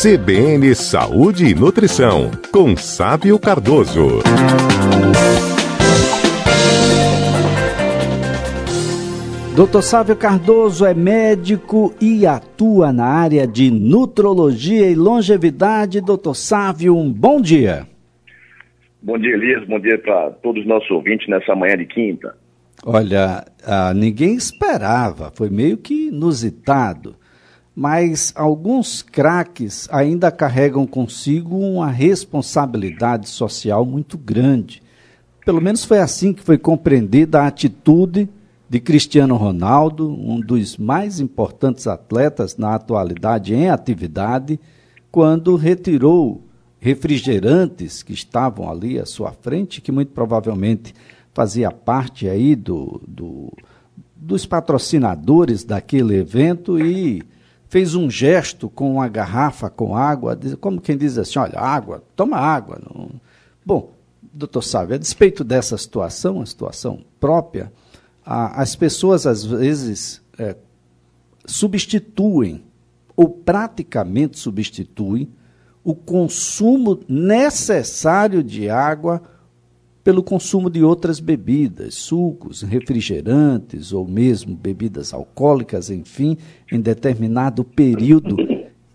CBN Saúde e Nutrição, com Sábio Cardoso. Dr. Sávio Cardoso é médico e atua na área de nutrologia e longevidade. Dr. Sávio, um bom dia. Bom dia, Elias. Bom dia para todos os nossos ouvintes nessa manhã de quinta. Olha, ah, ninguém esperava, foi meio que inusitado, mas alguns craques ainda carregam consigo uma responsabilidade social muito grande. Pelo menos foi assim que foi compreendida a atitude de Cristiano Ronaldo, um dos mais importantes atletas na atualidade em atividade, quando retirou refrigerantes que estavam ali à sua frente, que muito provavelmente fazia parte aí do, do, dos patrocinadores daquele evento e fez um gesto com uma garrafa com água, como quem diz assim, olha, água, toma água. Bom, doutor Sávio, a despeito dessa situação, uma situação própria, as pessoas às vezes é, substituem ou praticamente substituem o consumo necessário de água pelo consumo de outras bebidas, sucos, refrigerantes ou mesmo bebidas alcoólicas, enfim, em determinado período.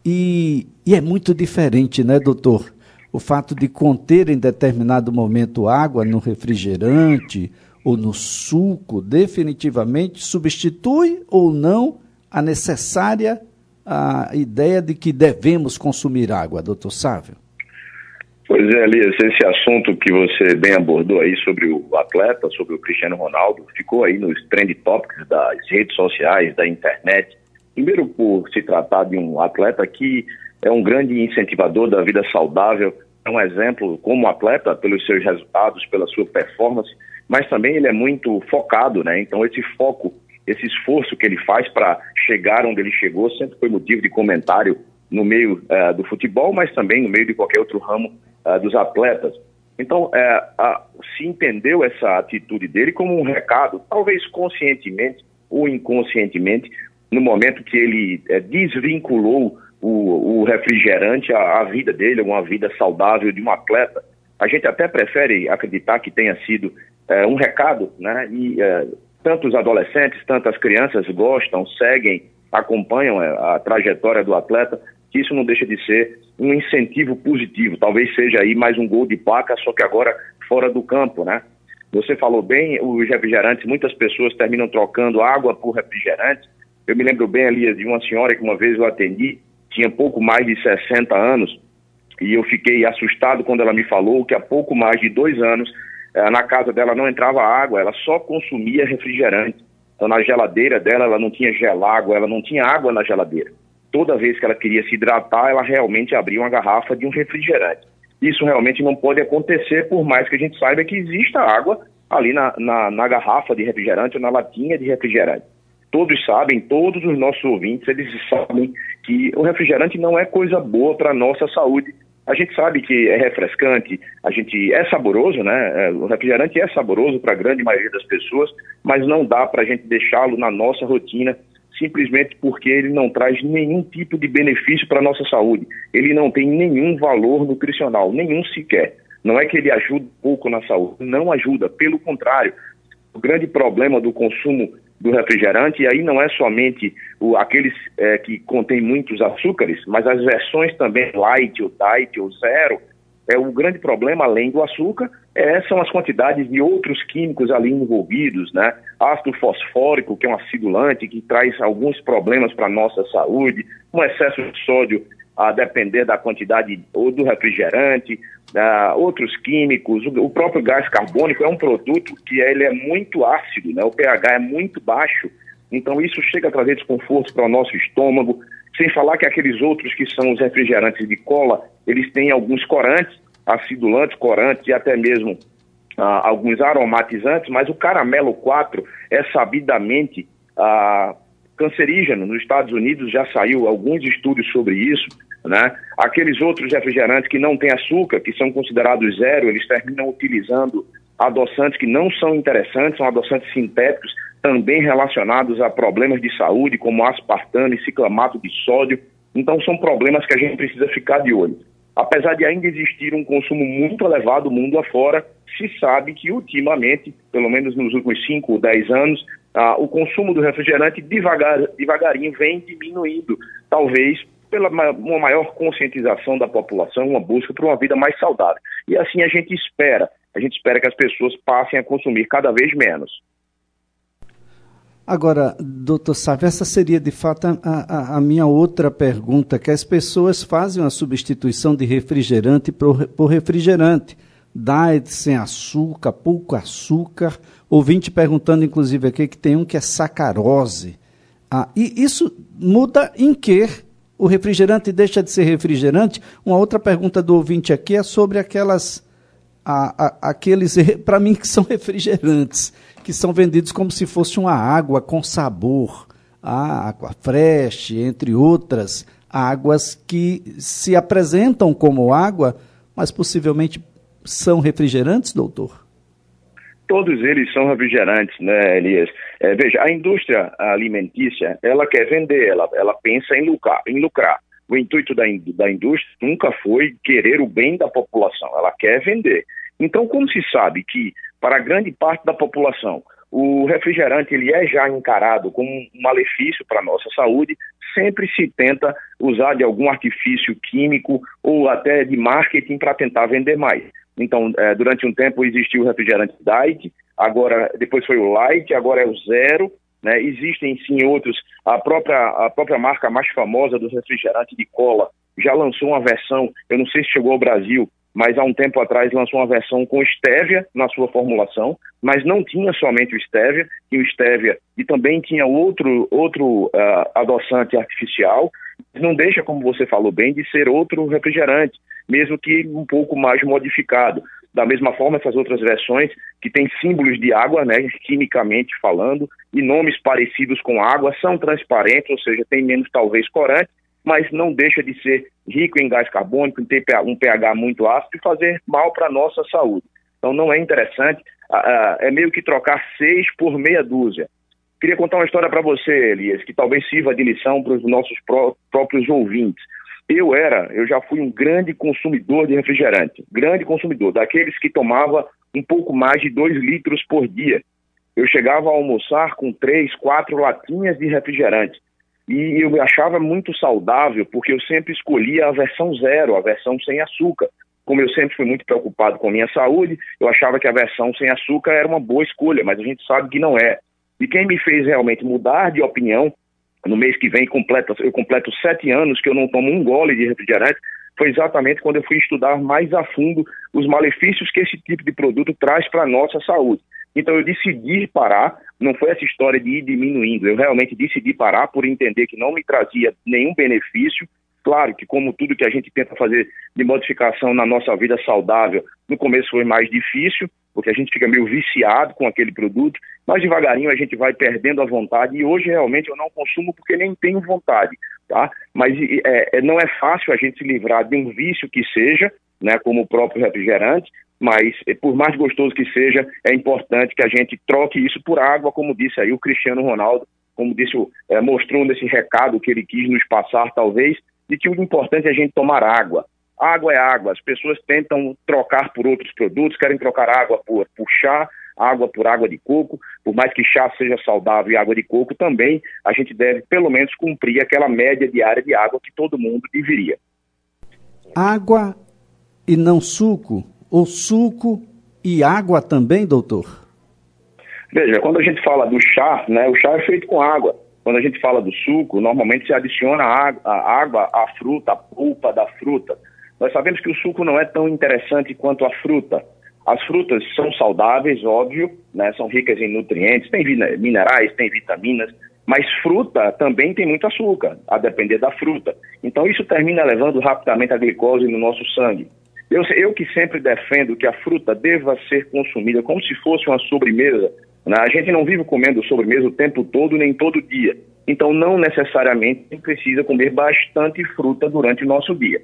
E, e é muito diferente, né, doutor? O fato de conter em determinado momento água no refrigerante ou no suco definitivamente substitui ou não a necessária a ideia de que devemos consumir água, doutor Sávio? Pois é, Elias, esse assunto que você bem abordou aí sobre o atleta, sobre o Cristiano Ronaldo, ficou aí nos trend topics das redes sociais, da internet. Primeiro, por se tratar de um atleta que é um grande incentivador da vida saudável, é um exemplo como atleta pelos seus resultados, pela sua performance, mas também ele é muito focado, né? Então esse foco, esse esforço que ele faz para chegar onde ele chegou sempre foi motivo de comentário no meio uh, do futebol, mas também no meio de qualquer outro ramo uh, dos atletas. Então, uh, se entendeu essa atitude dele como um recado, talvez conscientemente ou inconscientemente, no momento que ele eh, desvinculou o, o refrigerante à, à vida dele, uma vida saudável de um atleta. A gente até prefere acreditar que tenha sido é, um recado, né? E é, tanto os adolescentes, tanto as crianças gostam, seguem, acompanham é, a trajetória do atleta, que isso não deixa de ser um incentivo positivo. Talvez seja aí mais um gol de placa, só que agora fora do campo, né? Você falou bem, os refrigerantes, muitas pessoas terminam trocando água por refrigerante. Eu me lembro bem ali de uma senhora que uma vez eu atendi, tinha pouco mais de 60 anos, e eu fiquei assustado quando ela me falou que há pouco mais de dois anos é, na casa dela não entrava água, ela só consumia refrigerante. Então, na geladeira dela, ela não tinha gelágua, ela não tinha água na geladeira. Toda vez que ela queria se hidratar, ela realmente abria uma garrafa de um refrigerante. Isso realmente não pode acontecer, por mais que a gente saiba que exista água ali na, na, na garrafa de refrigerante ou na latinha de refrigerante. Todos sabem, todos os nossos ouvintes, eles sabem que o refrigerante não é coisa boa para a nossa saúde, a gente sabe que é refrescante, a gente é saboroso, né? É, o refrigerante é saboroso para a grande maioria das pessoas, mas não dá para a gente deixá-lo na nossa rotina simplesmente porque ele não traz nenhum tipo de benefício para a nossa saúde. Ele não tem nenhum valor nutricional, nenhum sequer. Não é que ele ajuda pouco na saúde, não ajuda, pelo contrário. O grande problema do consumo do refrigerante, e aí não é somente o, aqueles é, que contêm muitos açúcares, mas as versões também light ou diet ou zero, é o grande problema, além do açúcar, é, são as quantidades de outros químicos ali envolvidos, né? Ácido fosfórico, que é um acidulante, que traz alguns problemas para a nossa saúde, um excesso de sódio a depender da quantidade ou do refrigerante, uh, outros químicos, o, o, próprio gás carbônico é um produto que ele é muito ácido, né? o pH é muito baixo, então isso chega a trazer desconforto para o nosso estômago, sem falar que aqueles outros que são os refrigerantes de cola, eles têm alguns corantes, acidulantes, corantes e até mesmo uh, alguns aromatizantes, mas o caramelo 4 é sabidamente uh, cancerígeno. Nos Estados Unidos já saiu alguns estudos sobre isso, né? Aqueles outros refrigerantes que não têm açúcar, que são considerados zero, eles terminam utilizando adoçantes que não são interessantes, são adoçantes sintéticos, também relacionados a problemas de saúde, como aspartame, ciclamato de sódio. Então são problemas que a gente precisa ficar de olho. Apesar de ainda existir um consumo muito elevado mundo afora, se sabe que ultimamente, pelo menos nos últimos 5 ou 10 anos, ah, o consumo do refrigerante devagar, devagarinho vem diminuindo, talvez pela uma maior conscientização da população, uma busca por uma vida mais saudável. E assim a gente espera, a gente espera que as pessoas passem a consumir cada vez menos. Agora, doutor Sávio, essa seria de fato a, a, a, minha outra pergunta, que as pessoas fazem uma substituição de refrigerante por, por refrigerante. Diet sem açúcar, pouco açúcar. Ouvinte perguntando, inclusive, aqui que tem um que é sacarose. Ah, e isso muda em que o refrigerante deixa de ser refrigerante? Uma outra pergunta do ouvinte aqui é sobre aquelas, a, a, aqueles, para mim, que são refrigerantes que são vendidos como se fosse uma água com sabor, a água fresh, entre outras águas que se apresentam como água, mas possivelmente são refrigerantes, doutor? Todos eles são refrigerantes, né, Elias? É, veja, a indústria alimentícia, ela quer vender, ela, ela pensa em lucrar, em lucrar. O intuito da, da indústria nunca foi querer o bem da população, ela quer vender. Então, como se sabe que para grande parte da população o refrigerante ele é já encarado como um malefício para a nossa saúde, sempre se tenta usar de algum artifício químico ou até de marketing para tentar vender mais. Então, é, durante um tempo existiu o refrigerante Diet, agora depois foi o Light, agora é o Zero. Né? Existem sim outros. A própria, a própria marca mais famosa do refrigerante de cola já lançou uma versão, eu não sei se chegou ao Brasil, mas há um tempo atrás lançou uma versão com stevia na sua formulação, mas não tinha somente o stevia, tinha o stevia e também tinha outro, outro uh, adoçante artificial. Não deixa, como você falou bem, de ser outro refrigerante, mesmo que um pouco mais modificado. Da mesma forma, essas outras versões que têm símbolos de água, né, quimicamente falando, e nomes parecidos com água, são transparentes, ou seja, tem menos talvez corante, mas não deixa de ser rico em gás carbônico, em ter um pH muito ácido e fazer mal para a nossa saúde. Então não é interessante, é meio que trocar seis por meia dúzia. Queria contar uma história para você, Elias, que talvez sirva de lição para os nossos pró próprios ouvintes. Eu era, eu já fui um grande consumidor de refrigerante, grande consumidor, daqueles que tomava um pouco mais de dois litros por dia. Eu chegava a almoçar com três, quatro latinhas de refrigerante. E eu achava muito saudável, porque eu sempre escolhia a versão zero, a versão sem açúcar. Como eu sempre fui muito preocupado com a minha saúde, eu achava que a versão sem açúcar era uma boa escolha, mas a gente sabe que não é. E quem me fez realmente mudar de opinião, no mês que vem completo, eu completo sete anos que eu não tomo um gole de refrigerante, foi exatamente quando eu fui estudar mais a fundo os malefícios que esse tipo de produto traz para a nossa saúde. Então eu decidi parar, não foi essa história de ir diminuindo, eu realmente decidi parar por entender que não me trazia nenhum benefício. Claro que, como tudo que a gente tenta fazer de modificação na nossa vida saudável, no começo foi mais difícil, porque a gente fica meio viciado com aquele produto, mas devagarinho a gente vai perdendo a vontade e hoje realmente eu não consumo porque nem tenho vontade, tá? Mas é, é não é fácil a gente se livrar de um vício que seja, né, como o próprio refrigerante, mas eh, por mais gostoso que seja, é importante que a gente troque isso por água, como disse aí o Cristiano Ronaldo, como disse, é, mostrou nesse recado que ele quis nos passar, talvez, de que o importante é a gente tomar água. Água é água, as pessoas tentam trocar por outros produtos, querem trocar água por, por chá, água por água de coco, por mais que chá seja saudável e água de coco, também a gente deve pelo menos cumprir aquela média diária de água que todo mundo deveria. Água e não suco o suco e água também, doutor? Veja, quando a gente fala do chá, né, o chá é feito com água. Quando a gente fala do suco, normalmente se adiciona a água, à fruta, a polpa da fruta. Nós sabemos que o suco não é tão interessante quanto a fruta. As frutas são saudáveis, óbvio, né, são ricas em nutrientes, tem minerais, tem vitaminas, mas fruta também tem muito açúcar, a depender da fruta. Então isso termina levando rapidamente a glicose no nosso sangue. Eu, eu que sempre defendo que a fruta deva ser consumida como se fosse uma sobremesa. Né? A gente não vive comendo sobremesa o tempo todo, nem todo dia. Então, não necessariamente precisa comer bastante fruta durante o nosso dia.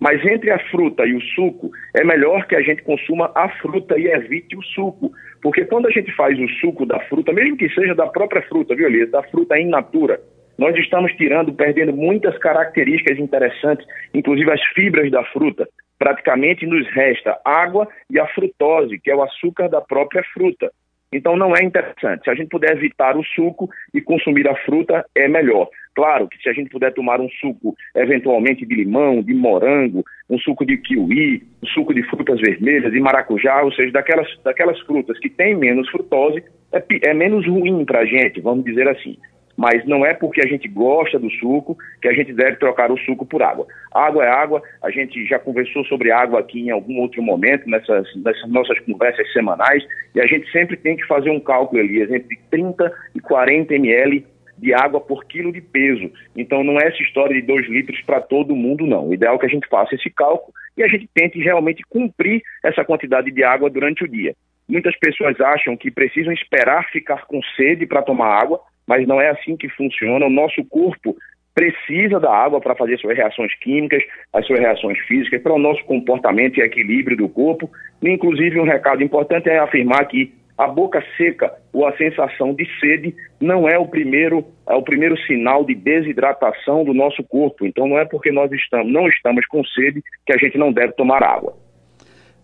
Mas entre a fruta e o suco, é melhor que a gente consuma a fruta e evite o suco. Porque quando a gente faz o suco da fruta, mesmo que seja da própria fruta, viu, Elias? Da fruta in natura, nós estamos tirando, perdendo muitas características interessantes, inclusive as fibras da fruta. Praticamente nos resta água e a frutose, que é o açúcar da própria fruta. Então não é interessante. Se a gente puder evitar o suco e consumir a fruta, é melhor. Claro que se a gente puder tomar um suco, eventualmente de limão, de morango, um suco de kiwi, um suco de frutas vermelhas, de maracujá, ou seja, daquelas, daquelas frutas que têm menos frutose, é, é menos ruim para a gente, vamos dizer assim mas não é porque a gente gosta do suco que a gente deve trocar o suco por água. Água é água, a gente já conversou sobre água aqui em algum outro momento, nessas, nessas nossas conversas semanais, e a gente sempre tem que fazer um cálculo, ali entre 30 e 40 ml de água por quilo de peso. Então não é essa história de 2 litros para todo mundo, não. O ideal é que a gente faça esse cálculo e a gente tente realmente cumprir essa quantidade de água durante o dia. Muitas pessoas acham que precisam esperar ficar com sede para tomar água, mas não é assim que funciona. O nosso corpo precisa da água para fazer suas reações químicas, as suas reações físicas, para o nosso comportamento e equilíbrio do corpo. Inclusive, um recado importante é afirmar que a boca seca ou a sensação de sede não é o primeiro é o primeiro sinal de desidratação do nosso corpo. Então não é porque nós estamos não estamos com sede que a gente não deve tomar água.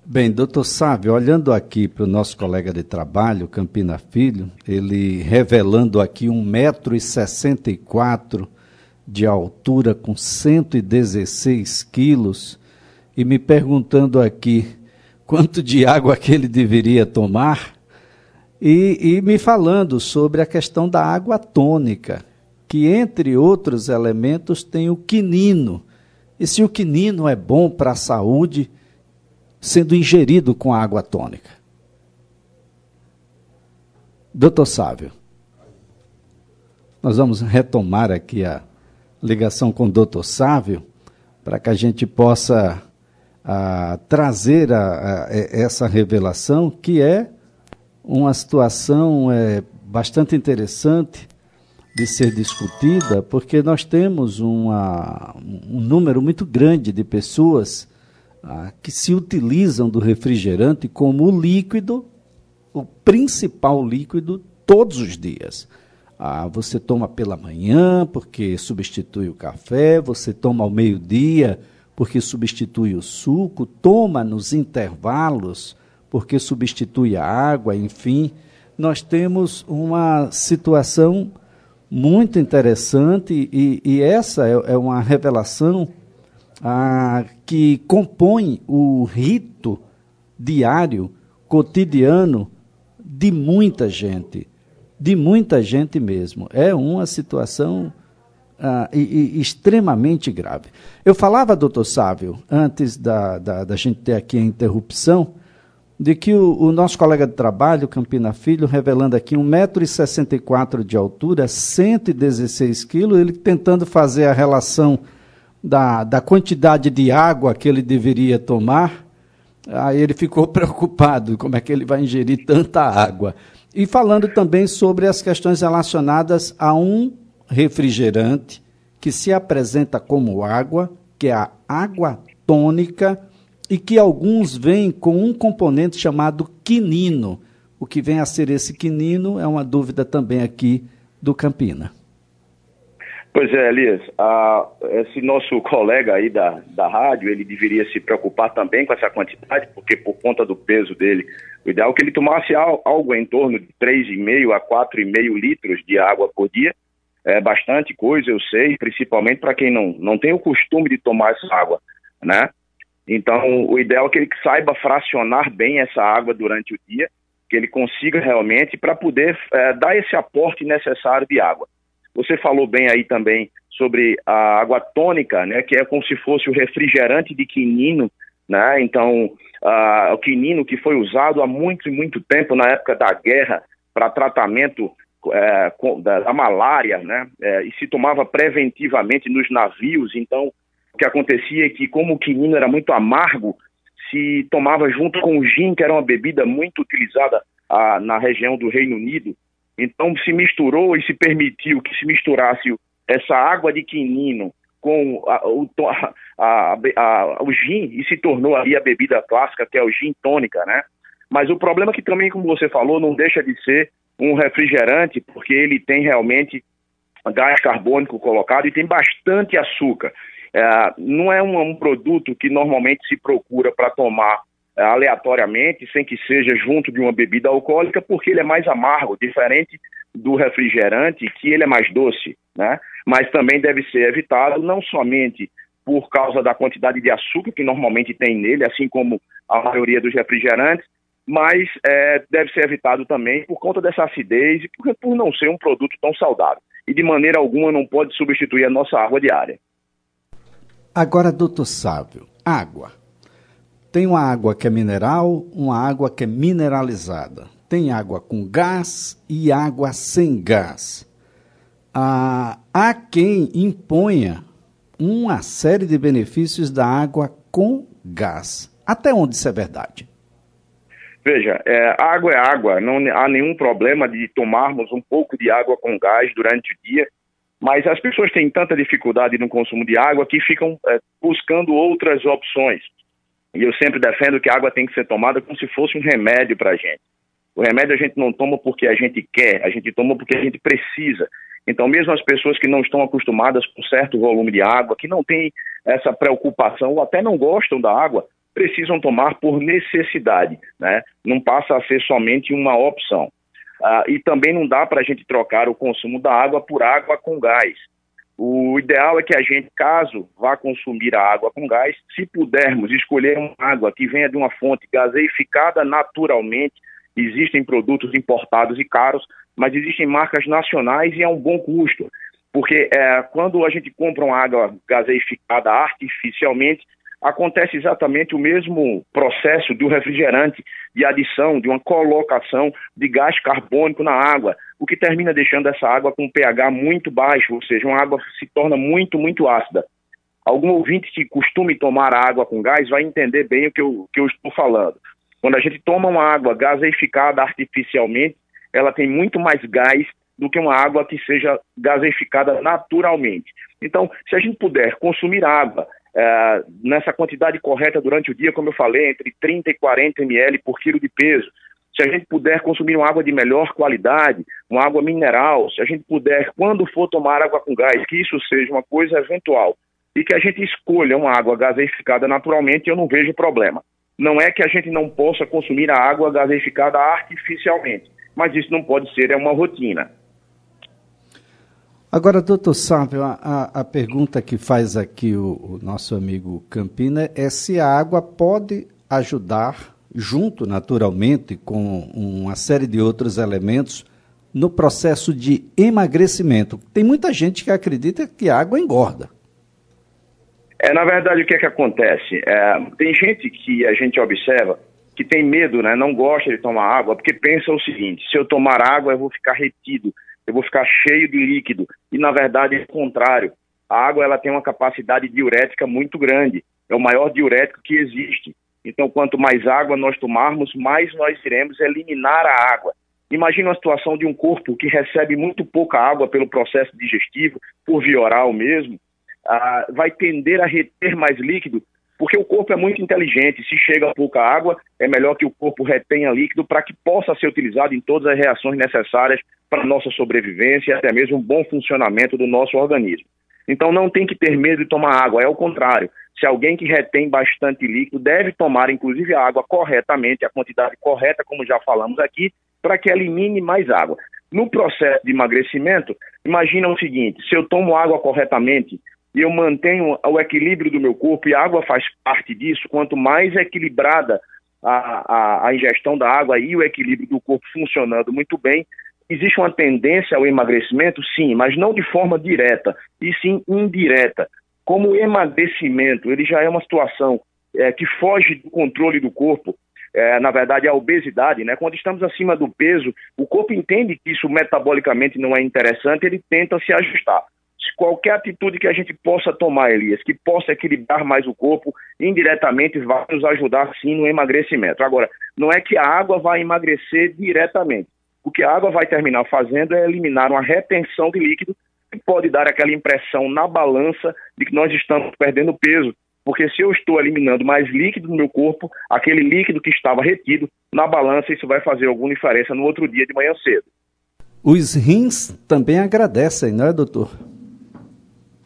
Bem, doutor Sávio, olhando aqui para o nosso colega de trabalho, Campina Filho, ele revelando aqui 1,64m de altura com 116 quilos e me perguntando aqui quanto de água que ele deveria tomar e, e me falando sobre a questão da água tônica, que entre outros elementos tem o quinino. E se o quinino é bom para a saúde, sendo ingerido com água tônica. Doutor Sávio, nós vamos retomar aqui a ligação com o doutor Sávio para que a gente possa a, trazer a, a, essa revelação, que é uma situação é, bastante interessante de ser discutida, porque nós temos uma, um número muito grande de pessoas ah, que se utilizam do refrigerante como líquido, o principal líquido, todos os dias. Ah, você toma pela manhã porque substitui o café, você toma ao meio-dia porque substitui o suco, toma nos intervalos porque substitui a água, enfim. Nós temos uma situação muito interessante e, e essa é, é uma revelação ah, que compõe o rito diário, cotidiano de muita gente, de muita gente mesmo. É uma situação ah, e, e extremamente grave. Eu falava, doutor Sávio, antes da, da, da, gente ter aqui a interrupção, de que o, o nosso colega de trabalho, Campina Filho, revelando aqui 1,64m de altura, 116 quilos, ele tentando fazer a relação da, da quantidade de água que ele deveria tomar, aí ele ficou preocupado como é que ele vai ingerir tanta água. E falando também sobre as questões relacionadas a um refrigerante que se apresenta como água, que é a água tônica, e que alguns vêm com um componente chamado quinino. O que vem a ser esse quinino é uma dúvida também aqui do Campina. Pois é, Elias, a, esse nosso colega aí da, da rádio, ele deveria se preocupar também com essa quantidade, porque por conta do peso dele, o ideal é que ele tomasse algo em torno de 3,5 a 4,5 litros de água por dia. É bastante coisa, eu sei, principalmente para quem não, não tem o costume de tomar essa água, né? Então, o ideal é que ele saiba fracionar bem essa água durante o dia, que ele consiga realmente para poder é, dar esse aporte necessário de água. Você falou bem aí também sobre a água tônica, né, que é como se fosse o refrigerante de quinino, né? Então, uh, o quinino que foi usado há muito muito tempo na época da guerra para tratamento é, da, da, malária, né? É, e se tomava preventivamente nos navios. Então, o que acontecia é que, como o quinino era muito amargo, se tomava junto com o gin, que era uma bebida muito utilizada ah, na região do Reino Unido. Então se misturou e se permitiu que se misturasse essa água de quinino com a, o, a, a, o gin e se tornou ali a bebida clássica, que é o gin tônica, né? Mas o problema é que também, como você falou, não deixa de ser um refrigerante, porque ele tem realmente gás carbônico colocado e tem bastante açúcar. É, não é um, um, produto que normalmente se procura para tomar é, aleatoriamente, sem que seja junto de uma bebida alcoólica, porque ele é mais amargo, diferente do refrigerante, que ele é mais doce, né? Mas também deve ser evitado não somente por causa da quantidade de açúcar que normalmente tem nele, assim como a maioria dos refrigerantes, mas é, deve ser evitado também por conta dessa acidez e por, por não ser um produto tão saudável. E de maneira alguma não pode substituir a nossa água diária. Agora, doutor Sávio, água. Tem uma água que é mineral, uma água que é mineralizada. Tem água com gás e água sem gás. Ah, há quem imponha uma série de benefícios da água com gás. Até onde isso é verdade? Veja, é, água é água, não há nenhum problema de tomarmos um pouco de água com gás durante o dia, mas as pessoas têm tanta dificuldade no consumo de água que ficam é, buscando outras opções. E eu sempre defendo que a água tem que ser tomada como se fosse um remédio para a gente. O remédio a gente não toma porque a gente quer, a gente toma porque a gente precisa. Então, mesmo as pessoas que não estão acostumadas com certo volume de água, que não têm essa preocupação ou até não gostam da água, precisam tomar por necessidade, né? Não passa a ser somente uma opção. Ah, e também não dá para a gente trocar o consumo da água por água com gás. O ideal é que a gente, caso vá consumir a água com gás, se pudermos escolher uma água que venha de uma fonte gaseificada naturalmente, existem produtos importados e caros, mas existem marcas nacionais e a um bom custo. Porque é, quando a gente compra uma água gaseificada artificialmente, acontece exatamente o mesmo processo do refrigerante, de adição, de uma colocação de gás carbônico na água, o que termina deixando essa água com um pH muito baixo, ou seja, uma água se torna muito, muito ácida. Algum ouvinte que costume tomar água com gás vai entender bem o que eu, que eu estou falando. Quando a gente toma uma água gaseificada artificialmente, ela tem muito mais gás do que uma água que seja gaseificada naturalmente. Então, se a gente puder consumir água é, nessa quantidade correta durante o dia, como eu falei, entre 30 e 40 ml por quilo de peso. Se a gente puder consumir uma água de melhor qualidade, uma água mineral, se a gente puder, quando for tomar água com gás, que isso seja uma coisa eventual e que a gente escolha uma água gaseificada naturalmente, eu não vejo problema. Não é que a gente não possa consumir a água gaseificada artificialmente, mas isso não pode ser, é uma rotina. Agora, doutor Sábio, a, a, pergunta que faz aqui o, o, nosso amigo Campina é se a água pode ajudar, junto naturalmente com uma série de outros elementos, no processo de emagrecimento. Tem muita gente que acredita que a água engorda. É, na verdade, o que é que acontece? É, tem gente que a gente observa que tem medo, né, não gosta de tomar água, porque pensa o seguinte: se eu tomar água, eu vou ficar retido eu vou ficar cheio de líquido. E na verdade é o contrário. A água ela tem uma capacidade diurética muito grande. É o maior diurético que existe. Então, quanto mais água nós tomarmos, mais nós iremos eliminar a água. Imagina a situação de um corpo que recebe muito pouca água pelo processo digestivo, por via oral mesmo, ah, vai tender a reter mais líquido porque o corpo é muito inteligente. Se chega pouca água, é melhor que o corpo retenha líquido para que possa ser utilizado em todas as reações necessárias para a nossa sobrevivência e até mesmo um bom funcionamento do nosso organismo. Então não tem que ter medo de tomar água, é o contrário. Se alguém que retém bastante líquido deve tomar, inclusive, a água corretamente, a quantidade correta, como já falamos aqui, para que elimine mais água. No processo de emagrecimento, imagina o seguinte: se eu tomo água corretamente, e eu mantenho o equilíbrio do meu corpo, e a água faz parte disso, quanto mais equilibrada a, a, a ingestão da água e o equilíbrio do corpo funcionando muito bem, existe uma tendência ao emagrecimento, sim, mas não de forma direta, e sim indireta. Como o emagrecimento, ele já é uma situação é, que foge do controle do corpo, é, na verdade, a obesidade, né? Quando estamos acima do peso, o corpo entende que isso metabolicamente não é interessante, ele tenta se ajustar qualquer atitude que a gente possa tomar, Elias, que possa equilibrar mais o corpo, indiretamente vai nos ajudar sim no emagrecimento. Agora, não é que a água vai emagrecer diretamente. O que a água vai terminar fazendo é eliminar uma retenção de líquido que pode dar aquela impressão na balança de que nós estamos perdendo peso. Porque se eu estou eliminando mais líquido no meu corpo, aquele líquido que estava retido na balança, isso vai fazer alguma diferença no outro dia de manhã cedo. Os rins também agradecem, não é, doutor?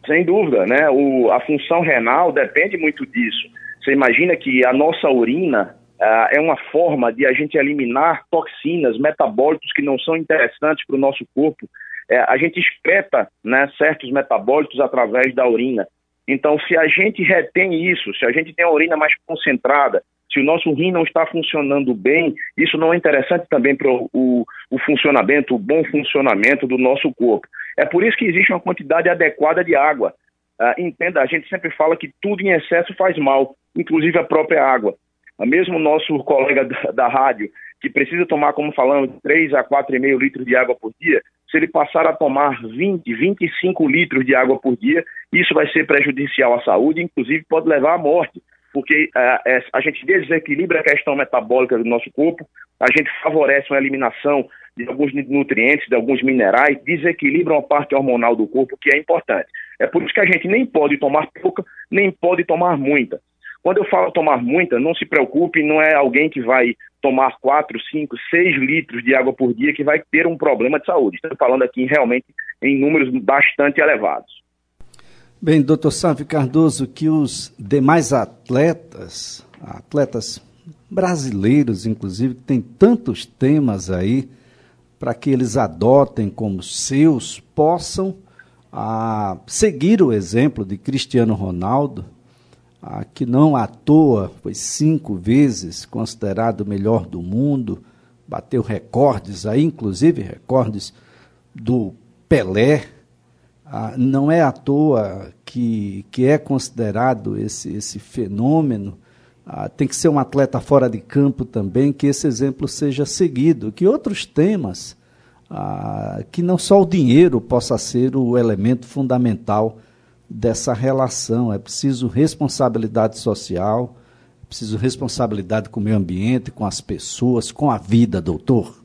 Sem dúvida, né? O, a função renal depende muito disso. Você imagina que a nossa urina uh, é uma forma de a gente eliminar toxinas, metabólitos que não são interessantes para o nosso corpo. É, a gente excreta né, certos metabólitos através da urina. Então, se a gente retém isso, se a gente tem a urina mais concentrada, se o nosso rim não está funcionando bem, isso não é interessante também para o, o, funcionamento, o bom funcionamento do nosso corpo. É por isso que existe uma quantidade adequada de água. Uh, entenda, a gente sempre fala que tudo em excesso faz mal, inclusive a própria água. Uh, mesmo o nosso colega da, da, rádio, que precisa tomar, como falamos, 3 a 4,5 litros de água por dia, se ele passar a tomar 20, 25 litros de água por dia, isso vai ser prejudicial à saúde, inclusive pode levar à morte, porque uh, a gente desequilibra a questão metabólica do nosso corpo, a gente favorece uma eliminação de alguns nutrientes, de alguns minerais, desequilibram a parte hormonal do corpo, que é importante. É por isso que a gente nem pode tomar pouca, nem pode tomar muita. Quando eu falo tomar muita, não se preocupe, não é alguém que vai tomar 4, 5, 6 litros de água por dia que vai ter um problema de saúde. Estou falando aqui realmente em números bastante elevados. Bem, doutor Sávio Cardoso, que os demais atletas, atletas brasileiros, inclusive, que tem tantos temas aí, para que eles adotem como seus, possam ah, seguir o exemplo de Cristiano Ronaldo, ah, que não à toa foi cinco vezes considerado o melhor do mundo, bateu recordes aí, inclusive recordes do Pelé. Ah, não é à toa que, que é considerado esse, esse fenômeno. Ah, tem que ser um atleta fora de campo também, que esse exemplo seja seguido, que outros temas, ah, que não só o dinheiro possa ser o elemento fundamental dessa relação. É preciso responsabilidade social, é preciso responsabilidade com o meio ambiente, com as pessoas, com a vida, doutor.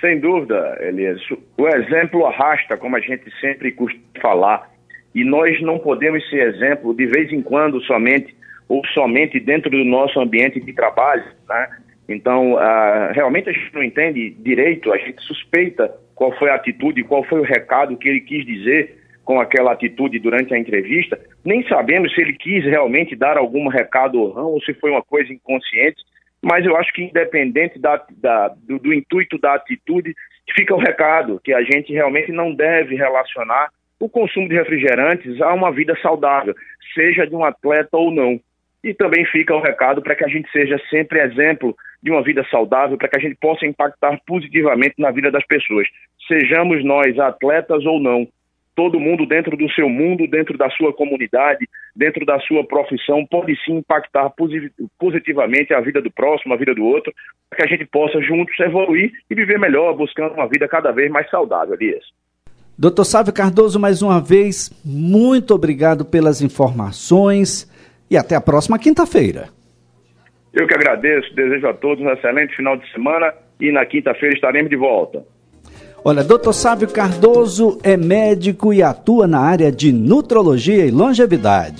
Sem dúvida, Elias. O exemplo arrasta, como a gente sempre costuma falar, e nós não podemos ser exemplo de vez em quando somente, ou somente dentro do nosso ambiente de trabalho, né? Então, uh, realmente a gente não entende direito, a gente suspeita qual foi a atitude, qual foi o recado que ele quis dizer com aquela atitude durante a entrevista. Nem sabemos se ele quis realmente dar algum recado ou não, ou se foi uma coisa inconsciente, mas eu acho que independente da, da, do, do intuito da atitude, fica o recado que a gente realmente não deve relacionar o consumo de refrigerantes a uma vida saudável, seja de um atleta ou não. E também fica o recado para que a gente seja sempre exemplo de uma vida saudável, para que a gente possa impactar positivamente na vida das pessoas. Sejamos nós atletas ou não, todo mundo dentro do seu mundo, dentro da sua comunidade, dentro da sua profissão, pode sim impactar positivamente a vida do próximo, a vida do outro, para que a gente possa juntos evoluir e viver melhor, buscando uma vida cada vez mais saudável, Elias. Doutor Sávio Cardoso, mais uma vez, muito obrigado pelas informações e até a próxima quinta-feira. Eu que agradeço, desejo a todos um excelente final de semana e na quinta-feira estaremos de volta. Olha, doutor Sávio Cardoso é médico e atua na área de nutrologia e longevidade.